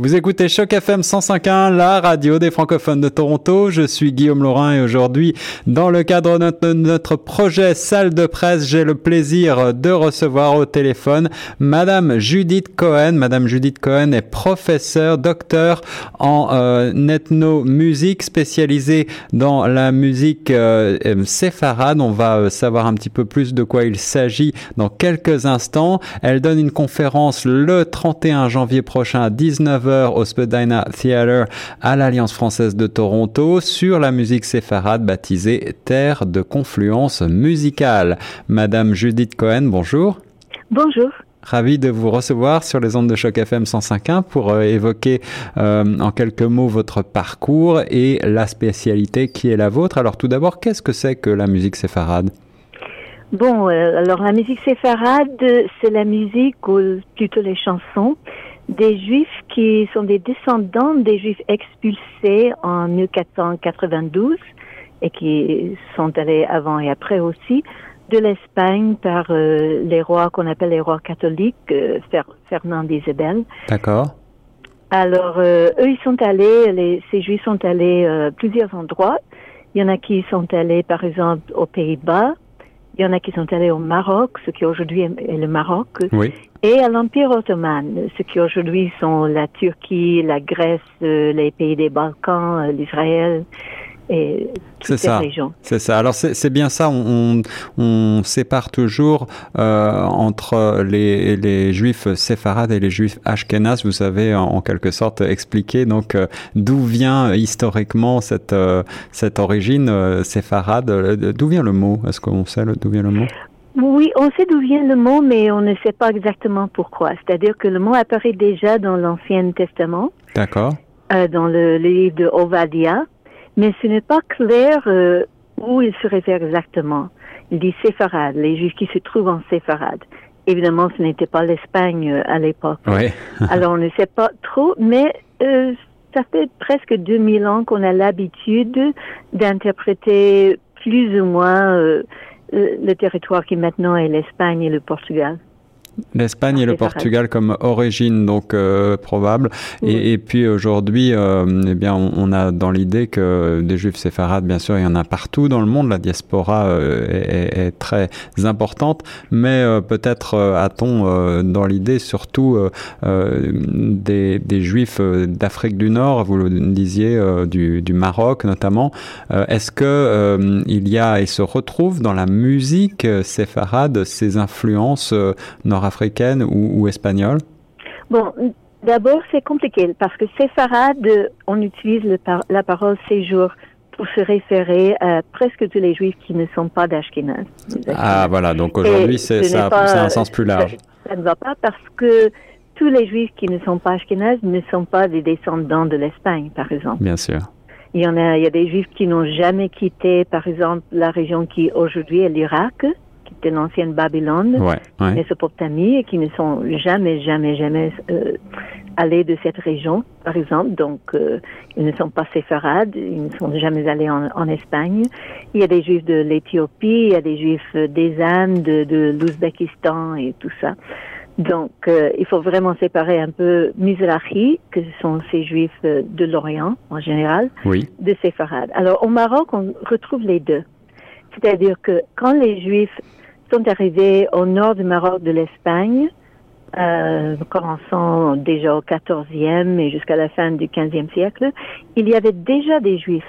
Vous écoutez Choc FM 105.1, la radio des francophones de Toronto. Je suis Guillaume Laurin et aujourd'hui, dans le cadre de notre, projet Salle de presse, j'ai le plaisir de recevoir au téléphone Madame Judith Cohen. Madame Judith Cohen est professeure, docteur en euh, ethnomusique, spécialisée dans la musique euh, séfarade. On va euh, savoir un petit peu plus de quoi il s'agit dans quelques instants. Elle donne une conférence le 31 janvier prochain à 19h au Spadina Theatre à l'Alliance française de Toronto sur la musique séfarade baptisée Terre de confluence musicale. Madame Judith Cohen, bonjour. Bonjour. Ravi de vous recevoir sur les ondes de choc FM 105.1 pour euh, évoquer euh, en quelques mots votre parcours et la spécialité qui est la vôtre. Alors tout d'abord, qu'est-ce que c'est que la musique séfarade? Bon, euh, alors la musique séfarade, c'est la musique ou plutôt les chansons des Juifs qui sont des descendants des Juifs expulsés en 1492 et qui sont allés avant et après aussi de l'Espagne par euh, les rois qu'on appelle les rois catholiques, euh, Fernand d'Isabelle. D'accord. Alors, euh, eux, ils sont allés, les, ces Juifs sont allés à plusieurs endroits. Il y en a qui sont allés, par exemple, aux Pays-Bas, il y en a qui sont allés au Maroc, ce qui aujourd'hui est le Maroc, oui. et à l'Empire ottoman, ce qui aujourd'hui sont la Turquie, la Grèce, euh, les pays des Balkans, euh, l'Israël et toutes ces ça, régions. C'est ça. Alors c'est bien ça. On, on, sépare toujours euh, entre les, les juifs séfarades et les juifs ashkénazes. Vous savez en, quelque sorte expliquer donc euh, d'où vient historiquement cette euh, cette origine euh, séfarade. D'où vient le mot? Est-ce qu'on sait d'où vient le mot? Oui, on sait d'où vient le mot, mais on ne sait pas exactement pourquoi. C'est-à-dire que le mot apparaît déjà dans l'Ancien Testament. D'accord. dans le, le, livre de Ovadia, mais ce n'est pas clair euh, où il se réfère exactement. Il dit séfarade, les juifs qui se trouvent en séfarade. Évidemment, ce n'était pas l'Espagne euh, à l'époque. Oui. Alors, on ne sait pas trop, mais euh, ça fait presque 2000 ans qu'on a l'habitude d'interpréter plus ou moins euh, le territoire qui maintenant est l'Espagne et le Portugal. L'Espagne et le Portugal comme origine donc euh, probable. Et, et, puis aujourd'hui, euh, eh bien, on, a dans l'idée que des Juifs séfarades, bien sûr, il y en a partout dans le monde. La diaspora euh, est, est, très importante, mais peut-être a-t-on dans l'idée surtout des, des, Juifs d'Afrique du Nord. Vous le disiez du, du, Maroc notamment. Est-ce que il y a et se retrouve dans la musique séfarade ces influences nord africaine ou, espagnole? Bon, d'abord, c'est compliqué parce que séfarade, on utilise la parole séjour pour se référer à presque tous les juifs qui ne sont pas d'Ashkenaz. Ah, voilà, donc aujourd'hui, c'est ça, un sens plus large. Ça, ne va pas parce que tous les juifs qui ne sont pas Ashkenaz ne sont pas des descendants de l'Espagne, par exemple. Bien sûr. Il y en a, il y a des juifs qui n'ont jamais quitté, par exemple, la région qui aujourd'hui est l'Irak de l'ancienne Babylone, ouais, Mésopotamie, et qui ne sont jamais, jamais, jamais euh, allés de cette région, par exemple. Donc, euh, ils ne sont pas séfarades, ils ne sont jamais allés en, Espagne. Il y a des juifs de l'Éthiopie, il y a des juifs des Indes, de, l'Ouzbékistan et tout ça. Donc, euh, il faut vraiment séparer un peu Mizrahi, que ce sont ces juifs de l'Orient en général, oui. de séfarades. Alors, au Maroc, on retrouve les deux. C'est-à-dire que quand les juifs sont arrivés au nord du Maroc de l'Espagne, euh, commençant déjà au XIVe et jusqu'à la fin du XVe siècle, il y avait déjà des Juifs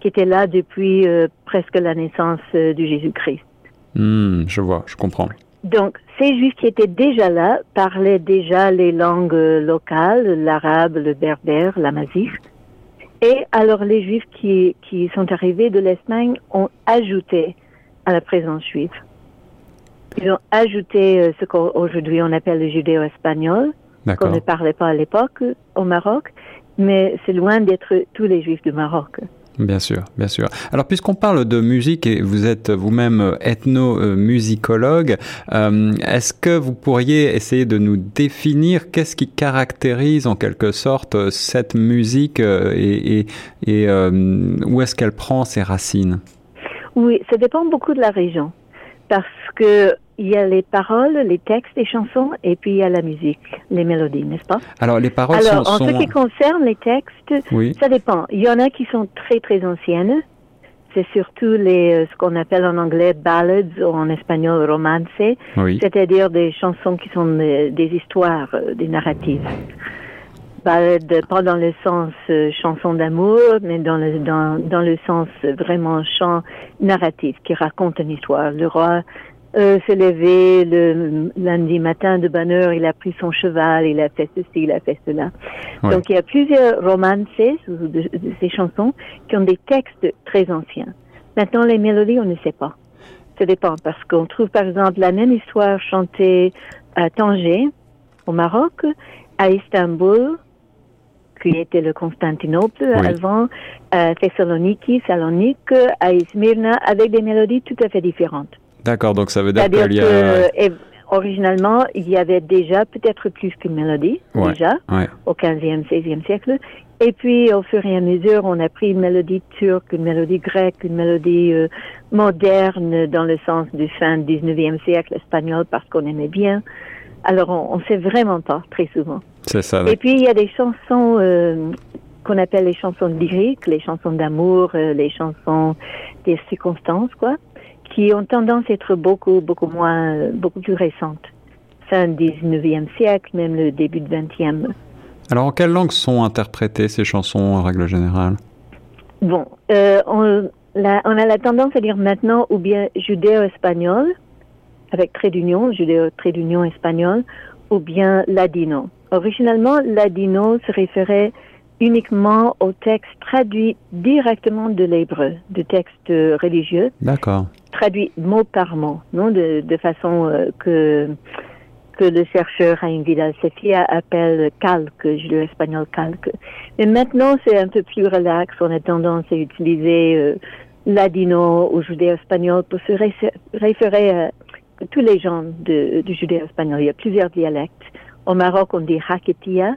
qui étaient là depuis euh, presque la naissance euh, du Jésus-Christ. Hmm, je vois, je comprends. Donc, ces Juifs qui étaient déjà là parlaient déjà les langues locales, l'arabe, le berbère, l'amazigh. Et alors, les Juifs qui, qui sont arrivés de l'Espagne ont ajouté à la présence juive. Ils ont ajouté euh, ce qu'aujourd'hui on appelle le judéo-espagnol, qu'on ne parlait pas à l'époque au Maroc, mais c'est loin d'être tous les juifs du Maroc. Bien sûr, bien sûr. Alors, puisqu'on parle de musique et vous êtes vous-même ethnomusicologue, euh, est-ce que vous pourriez essayer de nous définir qu'est-ce qui caractérise en quelque sorte cette musique euh, et, et où est-ce qu'elle prend ses racines? Oui, ça dépend beaucoup de la région parce que il y a les paroles, les textes des chansons, et puis il y a la musique, les mélodies, n'est-ce pas? Alors, les paroles Alors, sont... en ce sont- qui concerne les textes, Oui, ça dépend. Il y en a qui sont très, très anciennes. C'est surtout les, euh, ce qu'on appelle en anglais ballads ou en espagnol romance, oui. c'est-à-dire des chansons qui sont euh, des histoires, euh, des narratives. Ballad, pas dans le sens euh, chanson d'amour, mais dans le, dans, dans le sens vraiment chant narratif qui raconte une histoire. Le roi euh, s'est levé le lundi matin de bonne heure, il a pris son cheval, il a fait ceci, il a fait cela. Ouais. Donc il y a plusieurs romances de, de ces chansons qui ont des textes très anciens. Maintenant, les mélodies, on ne sait pas. Ça dépend parce qu'on trouve par exemple la même histoire chantée à Tanger, au Maroc, à Istanbul, qui était le Constantinople Oui. avant, à Thessaloniki, Salonique, à Smyrna, avec des mélodies tout à fait différentes. D'accord, donc ça veut dire qu'il y que, a... eh, originalement, il y avait déjà peut-être plus qu'une mélodie, Ouais. déjà, Ouais. au 15e, 16e siècle. Et puis, au fur et à mesure, on a pris une mélodie turque, une mélodie grecque, une mélodie euh, moderne dans le sens du fin 19e siècle espagnol parce qu'on aimait bien. Alors, on ne sait vraiment pas très souvent. C'est ça. Et puis, il y a des chansons euh, qu'on appelle les chansons lyriques, les chansons d'amour, euh, les chansons des circonstances, quoi, qui ont tendance à être beaucoup, beaucoup moins, beaucoup plus récentes. Fin 19e siècle, même le début du 20e. Alors, en quelle langue sont interprétées ces chansons en règle générale? Bon, euh, on, la- on a la tendance à dire maintenant ou bien judéo-espagnol, avec trait d'union, judéo trait d'union espagnol, ou bien ladino. Originalement, ladino se référait uniquement aux textes traduits directement de l'hébreu, de textes religieux, D'accord. Traduits mot par mot, non, de, façon euh, que que le chercheur Raïm Vidal Sefia appelle calque, judéo-espagnol calque. Mais maintenant, c'est un peu plus relax. On a tendance à utiliser euh, ladino ou judéo-espagnol pour se ré- référer à tous les gens du judéo-espagnol. Il y a plusieurs dialectes. Au Maroc, on dit haketia.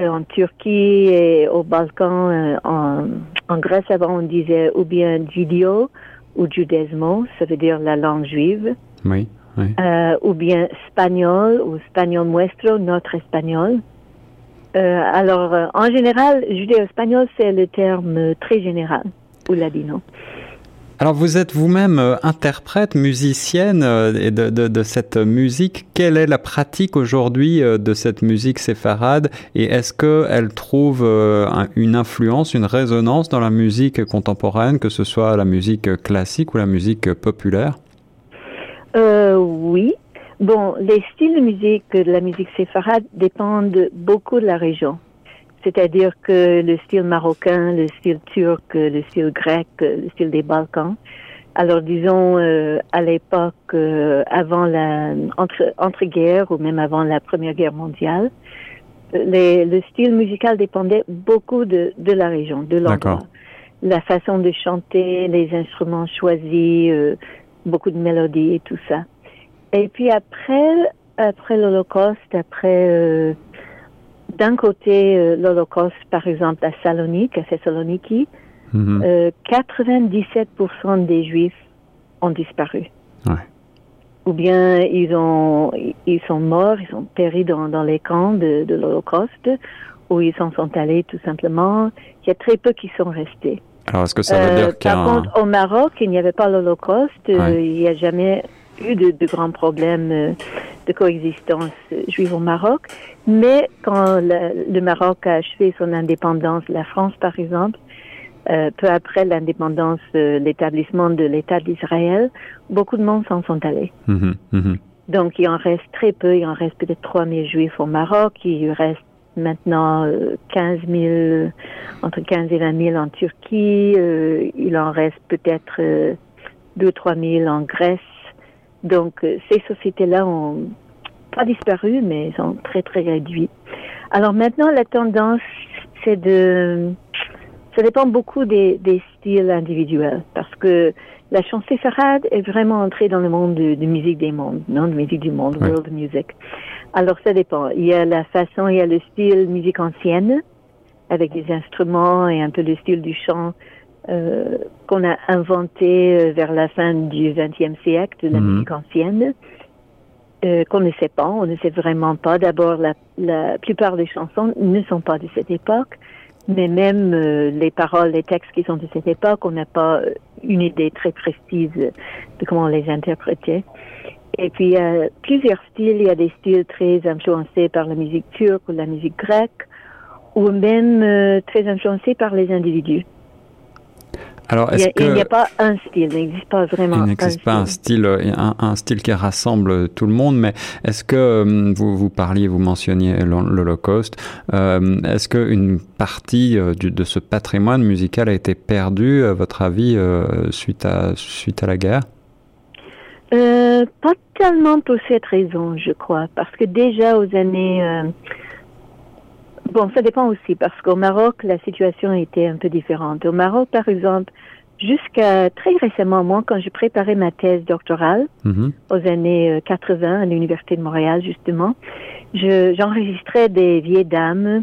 Euh, en Turquie et au Balkan, en, Grèce avant, on disait ou bien judio ou judaismo, ça veut dire la langue juive, Oui, oui. euh, ou bien espagnol ou espagnol nuestro, notre espagnol. Euh, alors, euh, en général, judéo-espagnol, c'est le terme très général, ou ladino. Alors, vous êtes vous-même euh, interprète, musicienne euh, de, de, cette musique. Quelle est la pratique aujourd'hui euh, de cette musique séfarade? Et est-ce qu'elle trouve un- une influence, une résonance dans la musique contemporaine, que ce soit la musique classique ou la musique populaire? Oui. Bon, les styles de musique de la musique séfarade dépendent beaucoup de la région. C'est-à-dire que le style marocain, le style turc, le style grec, le style des Balkans. Alors disons euh, à l'époque euh, avant la entre entre guerres ou même avant la Première Guerre mondiale, les, le style musical dépendait beaucoup de de la région, de l'endroit. La façon de chanter, les instruments choisis, euh, beaucoup de mélodies et tout ça. Et puis après, après l'Holocauste, après, euh, d'un côté, euh, l'Holocauste, par exemple, à Salonique, à Thessaloniki, Mhm. euh, 97% des Juifs ont disparu. Ouais. Ou bien ils ont, ils sont morts, ils sont péris dans, dans les camps de, de l'Holocauste, ou ils s'en sont allés tout simplement. Il y a très peu qui sont restés. Alors, est-ce que ça veut Euh, dire qu'il y a par contre, au Maroc, il n'y avait pas l'Holocauste. euh, Ouais. il n'y a jamais eu de, de grands problèmes euh, de coexistence euh, juive au Maroc. Mais quand le, le Maroc a achevé son indépendance, la France par exemple, euh, peu après l'indépendance, euh, l'établissement de l'État d'Israël, beaucoup de monde s'en sont allés. Mhm, mhm. Donc, il en reste très peu. Il en reste peut-être 3 000 juifs au Maroc. Il reste maintenant euh, 15 000, entre 15 et 20 000 en Turquie. Euh, il en reste peut-être euh, 2 3 000 en Grèce. Donc, euh, ces sociétés-là ont pas disparu, mais sont très, très réduites. Alors maintenant, la tendance, c'est de... Ça dépend beaucoup des, des styles individuels, parce que la chanson séfarade est vraiment entrée dans le monde de, de musique des mondes, non, de musique du monde, world music. Alors ça dépend. Il y a la façon, il y a le style musique ancienne, avec des instruments et un peu le style du chant euh, qu'on a inventé euh, vers la fin du XXe siècle, de la Mhm. musique ancienne, euh, qu'on ne sait pas, on ne sait vraiment pas. D'abord, la, la plupart des chansons ne sont pas de cette époque, mais même euh, les paroles, les textes qui sont de cette époque, on n'a pas euh, une idée très précise de comment les interpréter. Et puis, il y a plusieurs styles. Il y a des styles très influencés par la musique turque ou la musique grecque, ou même euh, très influencés par les individus. Alors, Il est-ce n'y a, il n'y a que pas un style, il n'existe pas vraiment il n'existe pas un style, un, un style qui rassemble tout le monde, mais est-ce que euh, vous, vous parliez, vous mentionniez l'Hol- l'Holocauste, euh, est-ce qu'une partie euh, du- de ce patrimoine musical a été perdue, à votre avis, euh, suite, à, suite à la guerre? Euh, pas tellement pour cette raison, je crois, parce que déjà aux années... euh, Bon, ça dépend aussi, parce qu'au Maroc, la situation était un peu différente. Au Maroc, par exemple, jusqu'à très récemment, moi, quand je préparais ma thèse doctorale, Mhm. aux années euh, 80 à l'Université de Montréal, justement, je- j'enregistrais des vieilles dames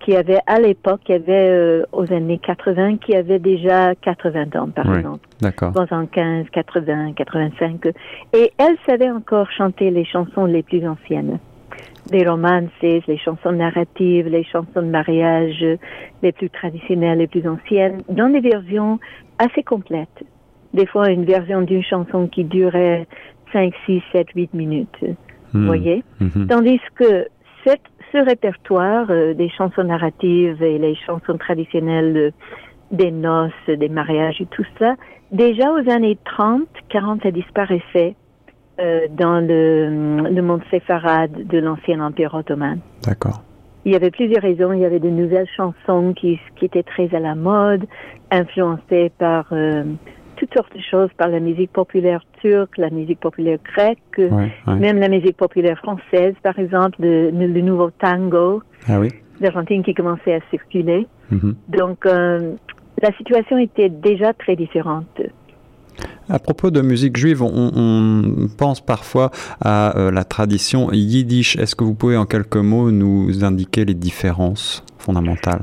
qui avaient, à l'époque, qui avaient, euh, aux années 80, qui avaient déjà 80 ans, par Oui. exemple. D'accord. 75, 80, 85. Et elles savaient encore chanter les chansons les plus anciennes. Les romances, les chansons narratives, les chansons de mariage, les plus traditionnelles, les plus anciennes, dans des versions assez complètes. Des fois, une version d'une chanson qui durait 5, 6, 7, 8 minutes. Vous Mhm. voyez? Mhm. Tandis que cette, ce répertoire euh, des chansons narratives et les chansons traditionnelles euh, des noces, des mariages et tout ça, déjà aux années 30, 40, ça disparaissait euh, dans le, le monde séfarade de l'ancien empire ottoman. D'accord. Il y avait plusieurs raisons. Il y avait de nouvelles chansons qui, qui étaient très à la mode, influencées par euh, toutes sortes de choses, par la musique populaire turque, la musique populaire grecque, Ouais, ouais. même la musique populaire française, par exemple, le, nouveau tango Ah oui. d'Argentine qui commençait à circuler. Mhm. Donc, euh, la situation était déjà très différente. À propos de musique juive, on, on pense parfois à euh, la tradition yiddish. Est-ce que vous pouvez en quelques mots nous indiquer les différences fondamentales?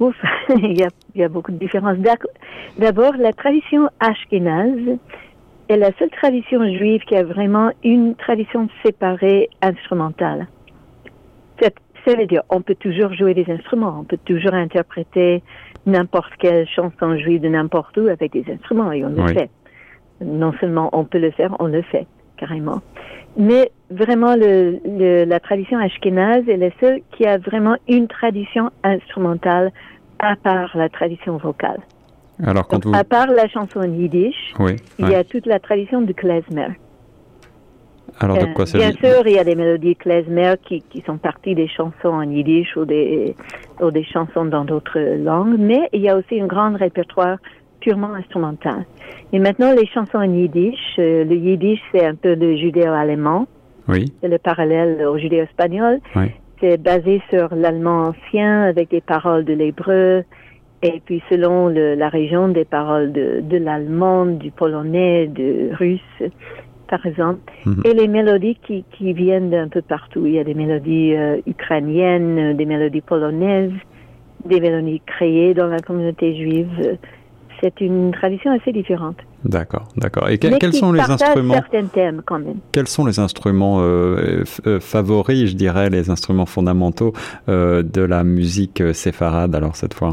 Ouf, il, y a, il y a beaucoup de différences. D'abord, la tradition ashkénaze est la seule tradition juive qui a vraiment une tradition séparée instrumentale. C'est- Ça veut dire, on peut toujours jouer des instruments, on peut toujours interpréter n'importe quelle chanson juive de n'importe où avec des instruments, et on le Oui. fait. Non seulement on peut le faire, on le fait, carrément. Mais vraiment, le, le- la tradition ashkénaze est la seule qui a vraiment une tradition instrumentale à part la tradition vocale. Alors quand Donc, vous... à part la chanson yiddish, Oui. il y a toute la tradition du klezmer. Alors de Euh, quoi bien sûr, il y a des mélodies klezmer qui, qui sont parties des chansons en yiddish ou des, ou des chansons dans d'autres langues, mais il y a aussi un grand répertoire purement instrumental. Et maintenant, les chansons en yiddish, euh, le yiddish, c'est un peu le judéo-allemand, Oui. c'est le parallèle au judéo-espagnol. Oui. C'est basé sur l'allemand ancien avec des paroles de l'hébreu et puis selon le- la région des paroles de, de l'allemand, du polonais, du russe, par exemple. Mhm. Et les mélodies qui, qui viennent d'un peu partout. Il y a des mélodies euh, ukrainiennes, des mélodies polonaises, des mélodies créées dans la communauté juive. C'est une tradition assez différente. D'accord, d'accord. Et que- quels sont les instruments certains thèmes quand même. Quels sont les instruments euh, euh, favoris, je dirais, les instruments fondamentaux euh, de la musique séfarade alors cette fois?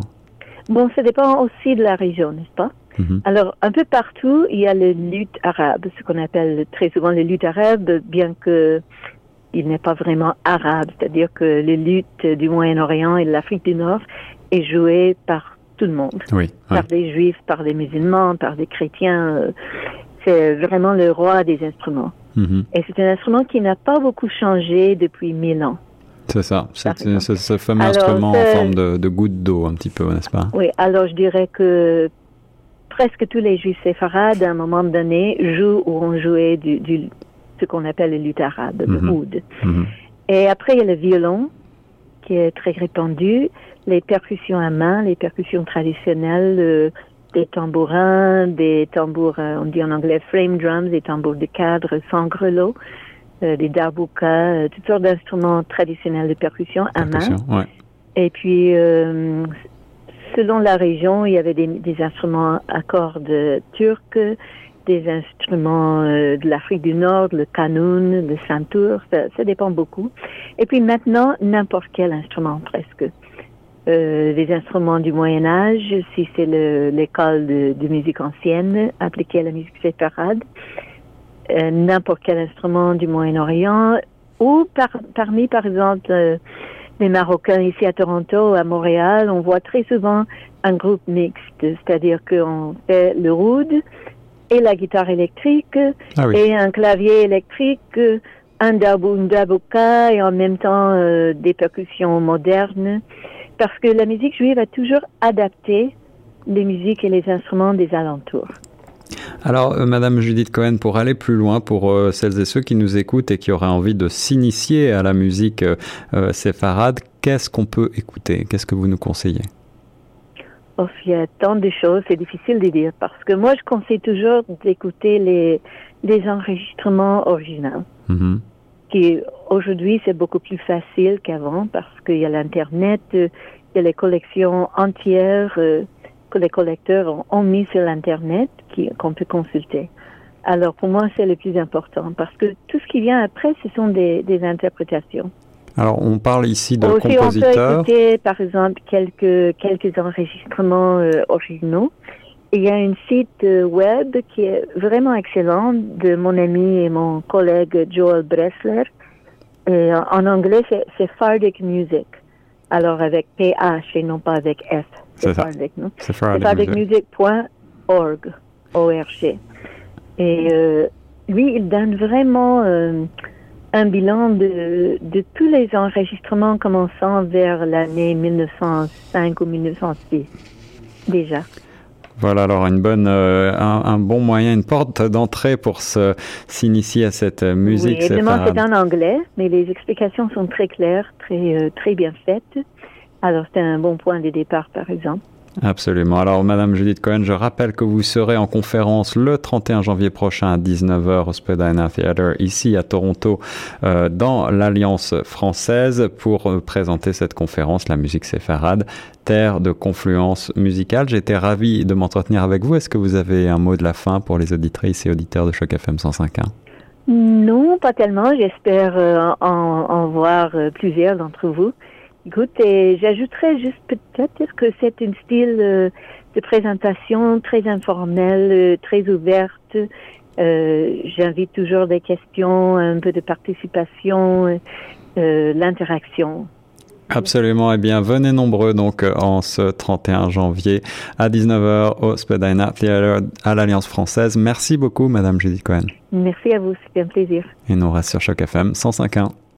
Bon, ça dépend aussi de la région, n'est-ce pas? Mhm. Alors, un peu partout, il y a le luth arabe, ce qu'on appelle très souvent le luth arabe, bien que il n'est pas vraiment arabe, c'est-à-dire que le luth du Moyen-Orient et de l'Afrique du Nord est joué par tout le monde, Oui. par des juifs, par des musulmans, par des chrétiens. euh, C'est vraiment le roi des instruments. Mhm. Et c'est un instrument qui n'a pas beaucoup changé depuis mille ans. C'est ça. C'est ce fameux Alors, instrument en forme de, de goutte d'eau, un petit peu, n'est-ce pas? Oui, alors je dirais que presque tous les juifs séfarades, à un moment donné, jouent ou ont joué du, du ce qu'on appelle le luth arabe, Mhm. le oud. Mhm. Et après, il y a le violon, qui est très répandu, les percussions à main, les percussions traditionnelles, euh, des tambourins, des tambours, euh, on dit en anglais frame drums, des tambours de cadre sans grelot, euh, des darbukas, euh, toutes sortes d'instruments traditionnels de percussion à main. Ouais. Et puis, selon la région, il y avait des, des instruments à cordes turcs, des instruments euh, de l'Afrique du Nord, le kanoun, le santour, ça, dépend beaucoup. Et puis maintenant, n'importe quel instrument presque. Euh, des instruments du Moyen Âge, si c'est l'école de, musique ancienne appliquée à la musique séfarade, euh, n'importe quel instrument du Moyen-Orient, ou par, parmi, par exemple, les Marocains ici à Toronto, à Montréal, on voit très souvent un groupe mixte, c'est-à-dire qu'on fait le oud et la guitare électrique Ah oui. et un clavier électrique, un dabouka et en même temps euh, des percussions modernes, parce que la musique juive a toujours adapté les musiques et les instruments des alentours. Alors, euh, Madame Judith Cohen, pour aller plus loin, pour euh, celles et ceux qui nous écoutent et qui auraient envie de s'initier à la musique euh, séfarade, qu'est-ce qu'on peut écouter? Qu'est-ce que vous nous conseillez? Oh, il y a tant de choses, c'est difficile de dire, parce que moi, je conseille toujours d'écouter les, les enregistrements originaux. Mhm. qui aujourd'hui c'est beaucoup plus facile qu'avant parce qu'il y a l'internet, euh, il y a les collections entières euh, que les collecteurs ont, ont mis sur l'internet qu'on peut consulter. Alors pour moi c'est le plus important parce que tout ce qui vient après ce sont des, des interprétations. Alors, on parle ici de Aussi on peut écouter par exemple quelques quelques enregistrements euh, originaux. Il y a un site euh, web qui est vraiment excellent de mon ami et mon collègue Joel Bressler. Et en- anglais, c'est Fardic Music. Alors avec PH et non pas avec F. C'est. Fardic, non? C'est fardicmusic.org. O-R-G. Et euh, lui, il donne vraiment euh, un bilan de, de tous les enregistrements commençant vers l'année 1905 ou 1906. Déjà. Voilà, alors une bonne, euh, un, un bon moyen, une porte d'entrée pour s'initier à cette euh, musique oui, évidemment, c'est en anglais, mais les explications sont très claires, très, euh, très bien faites. Alors, c'est un bon point de départ, par exemple. Absolument. Alors, Madame Judith Cohen, je rappelle que vous serez en conférence le 31 janvier prochain à 19h au Spadina Theatre, ici à Toronto, euh, dans l'Alliance française, pour euh, présenter cette conférence, la musique séfarade, terre de confluence musicale. J'étais ravi de m'entretenir avec vous. Est-ce que vous avez un mot de la fin pour les auditrices et auditeurs de Choc FM 105.1 Non, pas tellement. J'espère euh, en, voir plusieurs d'entre vous. Écoute, et j'ajouterais juste peut-être que c'est un style euh, de présentation très informel, euh, très ouverte. Euh, J'invite toujours des questions, un peu de participation, l'interaction. Absolument. Eh bien, venez nombreux donc en ce 31 janvier à 19h au Spadina Theatre à l'Alliance française. Merci beaucoup, Madame Judith Cohen. Merci à vous, c'était un plaisir. Et nous reste sur Choc FM 105.1.